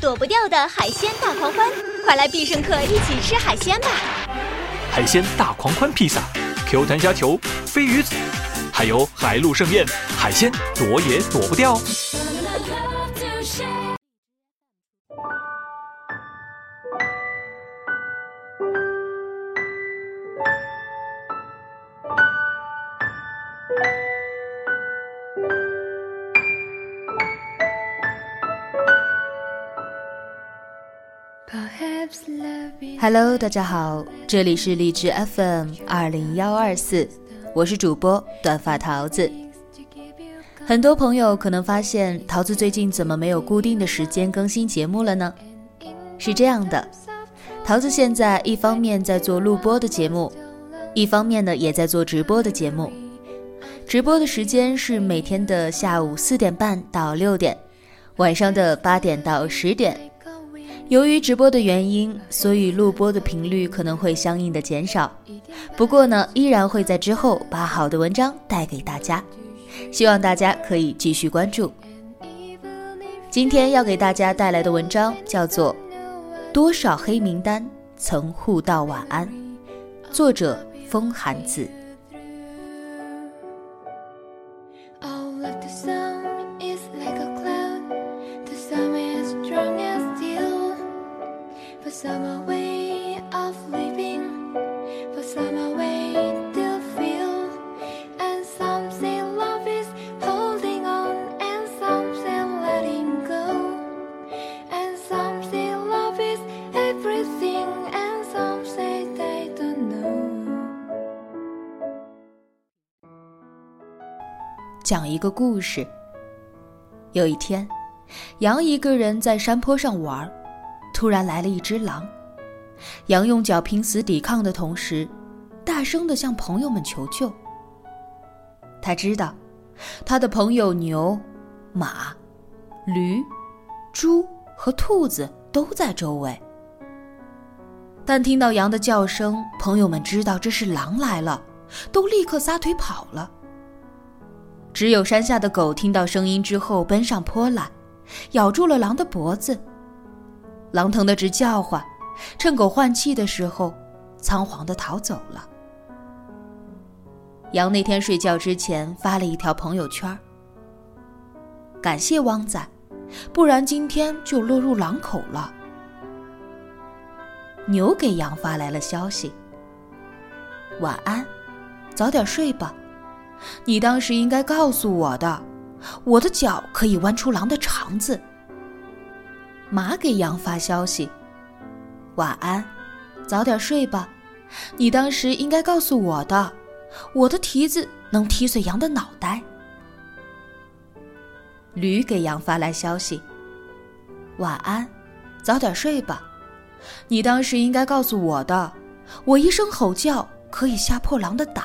躲不掉的海鲜大狂欢，快来必胜客一起吃海鲜吧！海鲜大狂欢披萨，Q 弹虾球、飞鱼子，还有海陆盛宴，海鲜躲也躲不掉。Hello，大家好，这里是荔枝 FM 二零幺二四，我是主播短发桃子。很多朋友可能发现桃子最近怎么没有固定的时间更新节目了呢？是这样的，桃子现在一方面在做录播的节目，一方面呢也在做直播的节目。直播的时间是每天的下午四点半到六点，晚上的八点到十点。由于直播的原因，所以录播的频率可能会相应的减少。不过呢，依然会在之后把好的文章带给大家，希望大家可以继续关注。今天要给大家带来的文章叫做《多少黑名单曾互道晚安》，作者风寒子。讲一个故事。有一天，羊一个人在山坡上玩，突然来了一只狼。羊用脚拼死抵抗的同时，大声的向朋友们求救。他知道，他的朋友牛、马、驴、猪和兔子都在周围。但听到羊的叫声，朋友们知道这是狼来了，都立刻撒腿跑了。只有山下的狗听到声音之后奔上坡来，咬住了狼的脖子。狼疼得直叫唤，趁狗换气的时候，仓皇的逃走了。羊那天睡觉之前发了一条朋友圈：“感谢汪仔，不然今天就落入狼口了。”牛给羊发来了消息：“晚安，早点睡吧。”你当时应该告诉我的，我的脚可以弯出狼的肠子。马给羊发消息：“晚安，早点睡吧。”你当时应该告诉我的，我的蹄子能踢碎羊的脑袋。驴给羊发来消息：“晚安，早点睡吧。”你当时应该告诉我的，我一声吼叫可以吓破狼的胆。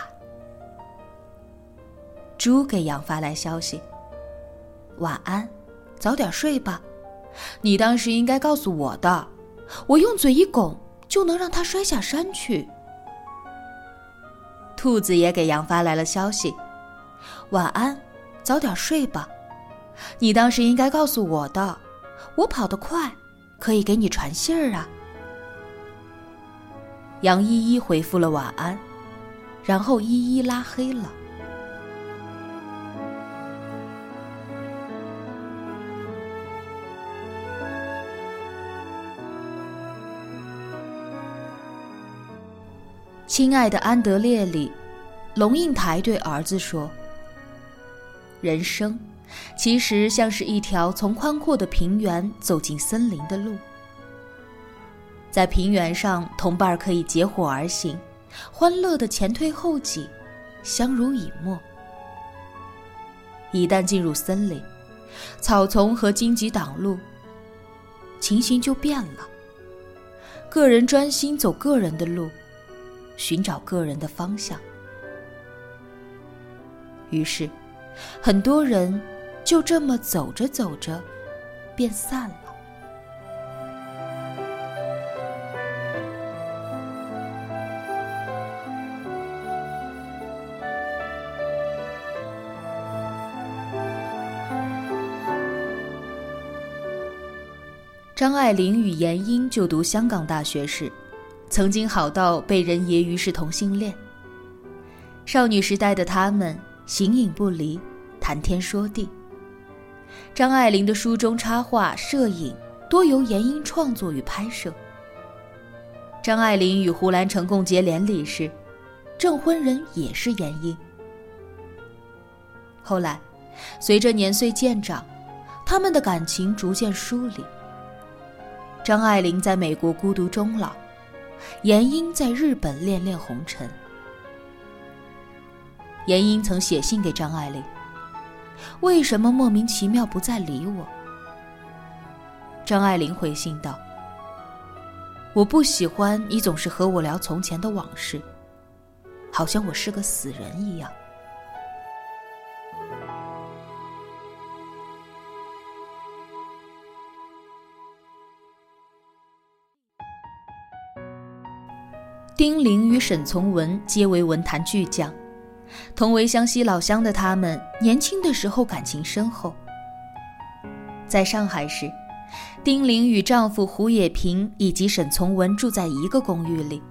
猪给羊发来消息：“晚安，早点睡吧。”你当时应该告诉我的，我用嘴一拱就能让它摔下山去。兔子也给羊发来了消息：“晚安，早点睡吧。”你当时应该告诉我的，我跑得快，可以给你传信儿啊。羊一一回复了晚安，然后一一拉黑了。亲爱的安德烈里，龙应台对儿子说：“人生，其实像是一条从宽阔的平原走进森林的路。在平原上，同伴可以结伙而行，欢乐的前推后挤，相濡以沫。一旦进入森林，草丛和荆棘挡路，情形就变了。个人专心走个人的路。”寻找个人的方向，于是，很多人就这么走着走着，便散了。张爱玲与闫英就读香港大学时，曾经好到被人揶揄是同性恋。少女时代的他们形影不离，谈天说地。张爱玲的书中插画、摄影多由闫英创作与拍摄。张爱玲与胡兰成共结连理时，证婚人也是闫英。后来，随着年岁渐长，他们的感情逐渐疏离。张爱玲在美国孤独终老，闫英在日本恋恋红尘。闫英曾写信给张爱玲：“为什么莫名其妙不再理我？”张爱玲回信道。我不喜欢你总是和我聊从前的往事，好像我是个死人一样。丁玲与沈从文皆为文坛巨匠，同为湘西老乡的他们，年轻的时候感情深厚。在上海时。丁玲与丈夫胡也平以及沈从文住在一个公寓里，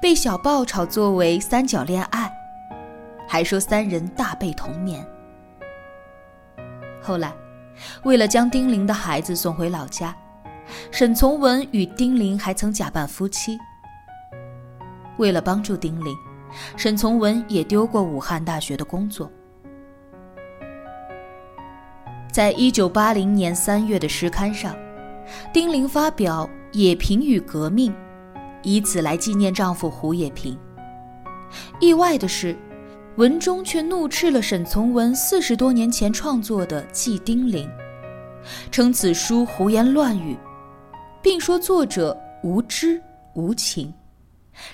被小报炒作为三角恋爱，还说三人大被同眠。后来，为了将丁玲的孩子送回老家，沈从文与丁玲还曾假扮夫妻。为了帮助丁玲，沈从文也丢过武汉大学的工作。在一九八零年三月的诗刊上。丁玲发表《野平与革命》，以此来纪念丈夫胡也平。意外的是，文中却怒斥了沈从文四十多年前创作的《祭丁玲》，称此书胡言乱语，并说作者无知无情，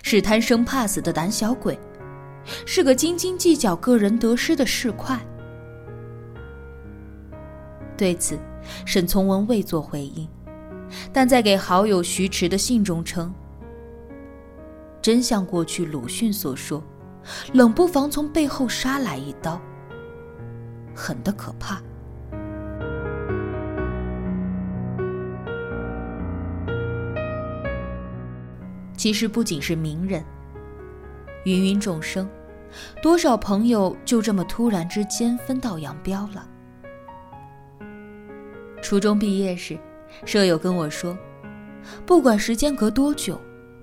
是贪生怕死的胆小鬼，是个斤斤计较个人得失的市侩。对此，沈从文未作回应。但在给好友徐迟的信中称：“真像过去鲁迅所说，冷不防从背后杀来一刀，狠得可怕。”其实不仅是名人，芸芸众生，多少朋友就这么突然之间分道扬镳了。初中毕业时。舍友跟我说：“不管时间隔多久，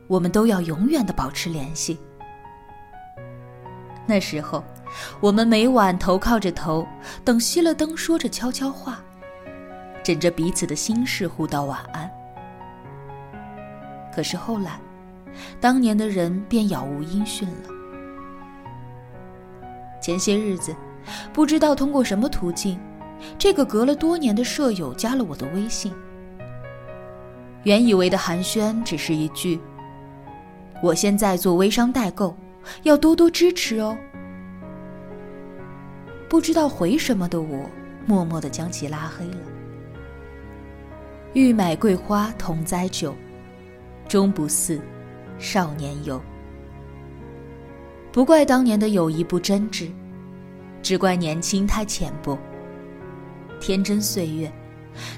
我们都要永远的保持联系。”那时候，我们每晚头靠着头，等熄了灯，说着悄悄话，枕着彼此的心事互道晚安。可是后来，当年的人便杳无音讯了。前些日子，不知道通过什么途径，这个隔了多年的舍友加了我的微信。原以为的寒暄只是一句：“我现在做微商代购，要多多支持哦。”不知道回什么的我，默默的将其拉黑了。欲买桂花同载酒，终不似少年游。不怪当年的友谊不真挚，只怪年轻太浅薄，天真岁月。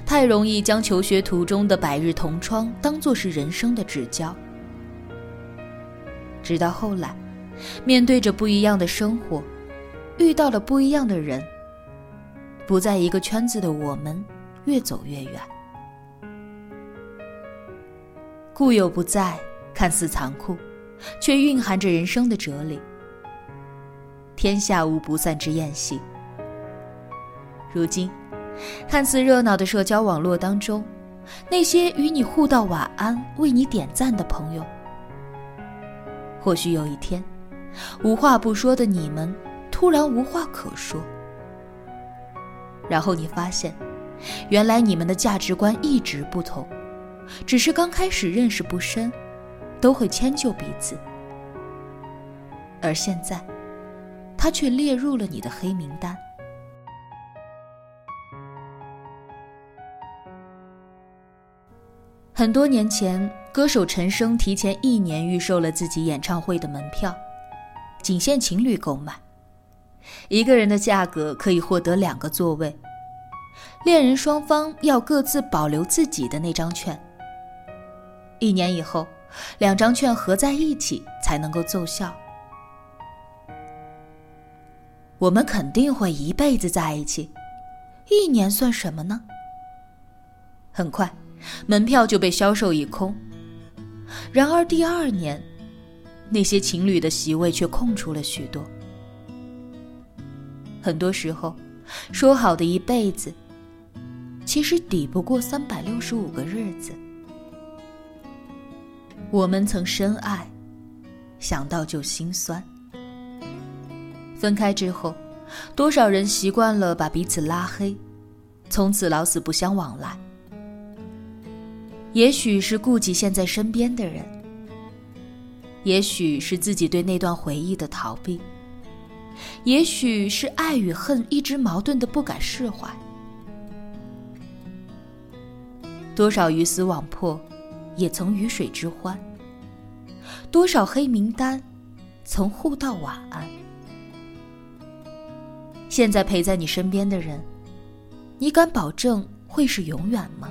太容易将求学途中的百日同窗当作是人生的至交，直到后来，面对着不一样的生活，遇到了不一样的人，不在一个圈子的我们，越走越远。故友不在，看似残酷，却蕴含着人生的哲理。天下无不散之宴席。如今。看似热闹的社交网络当中，那些与你互道晚安、为你点赞的朋友，或许有一天，无话不说的你们突然无话可说，然后你发现，原来你们的价值观一直不同，只是刚开始认识不深，都会迁就彼此，而现在，他却列入了你的黑名单。很多年前，歌手陈升提前一年预售了自己演唱会的门票，仅限情侣购买。一个人的价格可以获得两个座位。恋人双方要各自保留自己的那张券。一年以后，两张券合在一起才能够奏效。我们肯定会一辈子在一起，一年算什么呢？很快，门票就被销售一空。然而第二年，那些情侣的席位却空出了许多。很多时候，说好的一辈子，其实抵不过三百六十五个日子。我们曾深爱，想到就心酸。分开之后，多少人习惯了把彼此拉黑，从此老死不相往来。也许是顾及现在身边的人，也许是自己对那段回忆的逃避，也许是爱与恨一直矛盾的不敢释怀。多少鱼死网破，也曾鱼水之欢；多少黑名单，曾互道晚安。现在陪在你身边的人，你敢保证会是永远吗？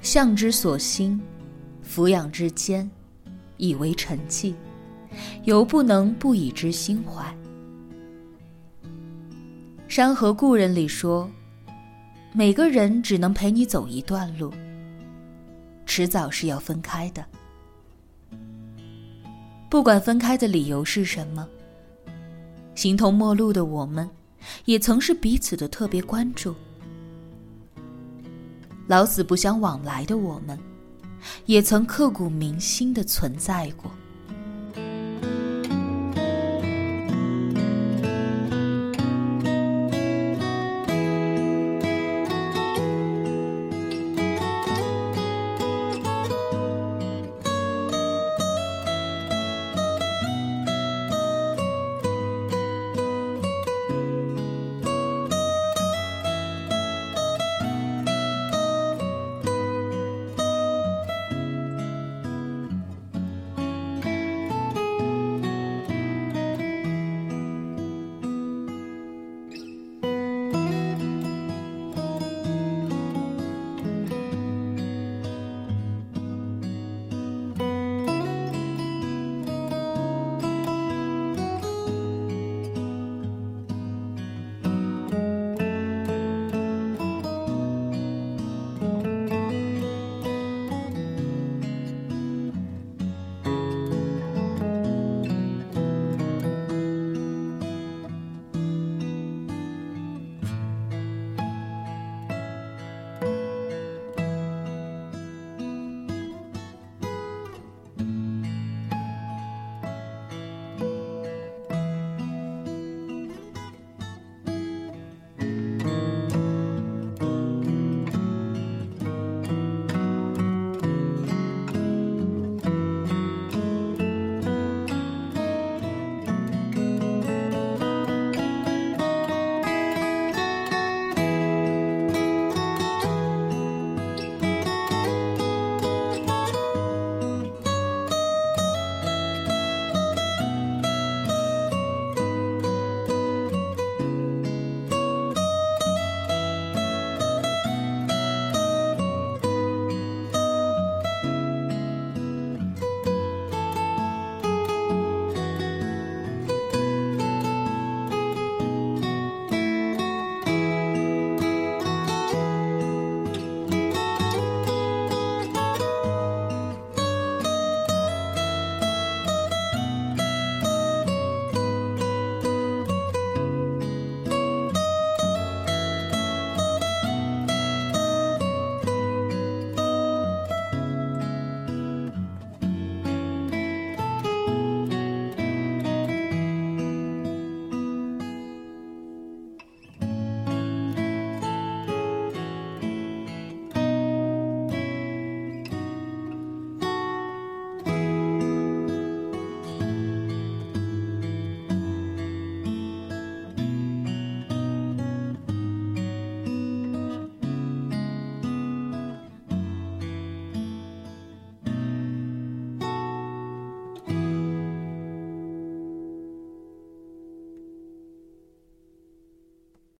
向之所欣，俯仰之间，以为沉寂，犹不能不以之心怀。《山河故人》里说：“每个人只能陪你走一段路，迟早是要分开的。”不管分开的理由是什么，形同陌路的我们，也曾是彼此的特别关注。老死不相往来的我们，也曾刻骨铭心的存在过。